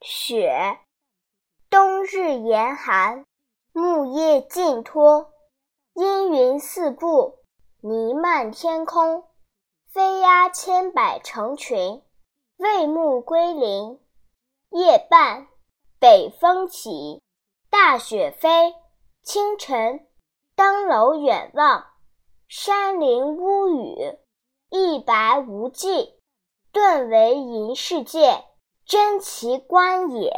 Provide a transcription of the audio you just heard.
雪，冬日严寒，木叶尽脱，阴云四布，弥漫天空。飞鸦千百成群，未暮归林。夜半，北风起，大雪飞。清晨，登楼远望，山林屋宇，一白无际，顿为银世界。真奇观也。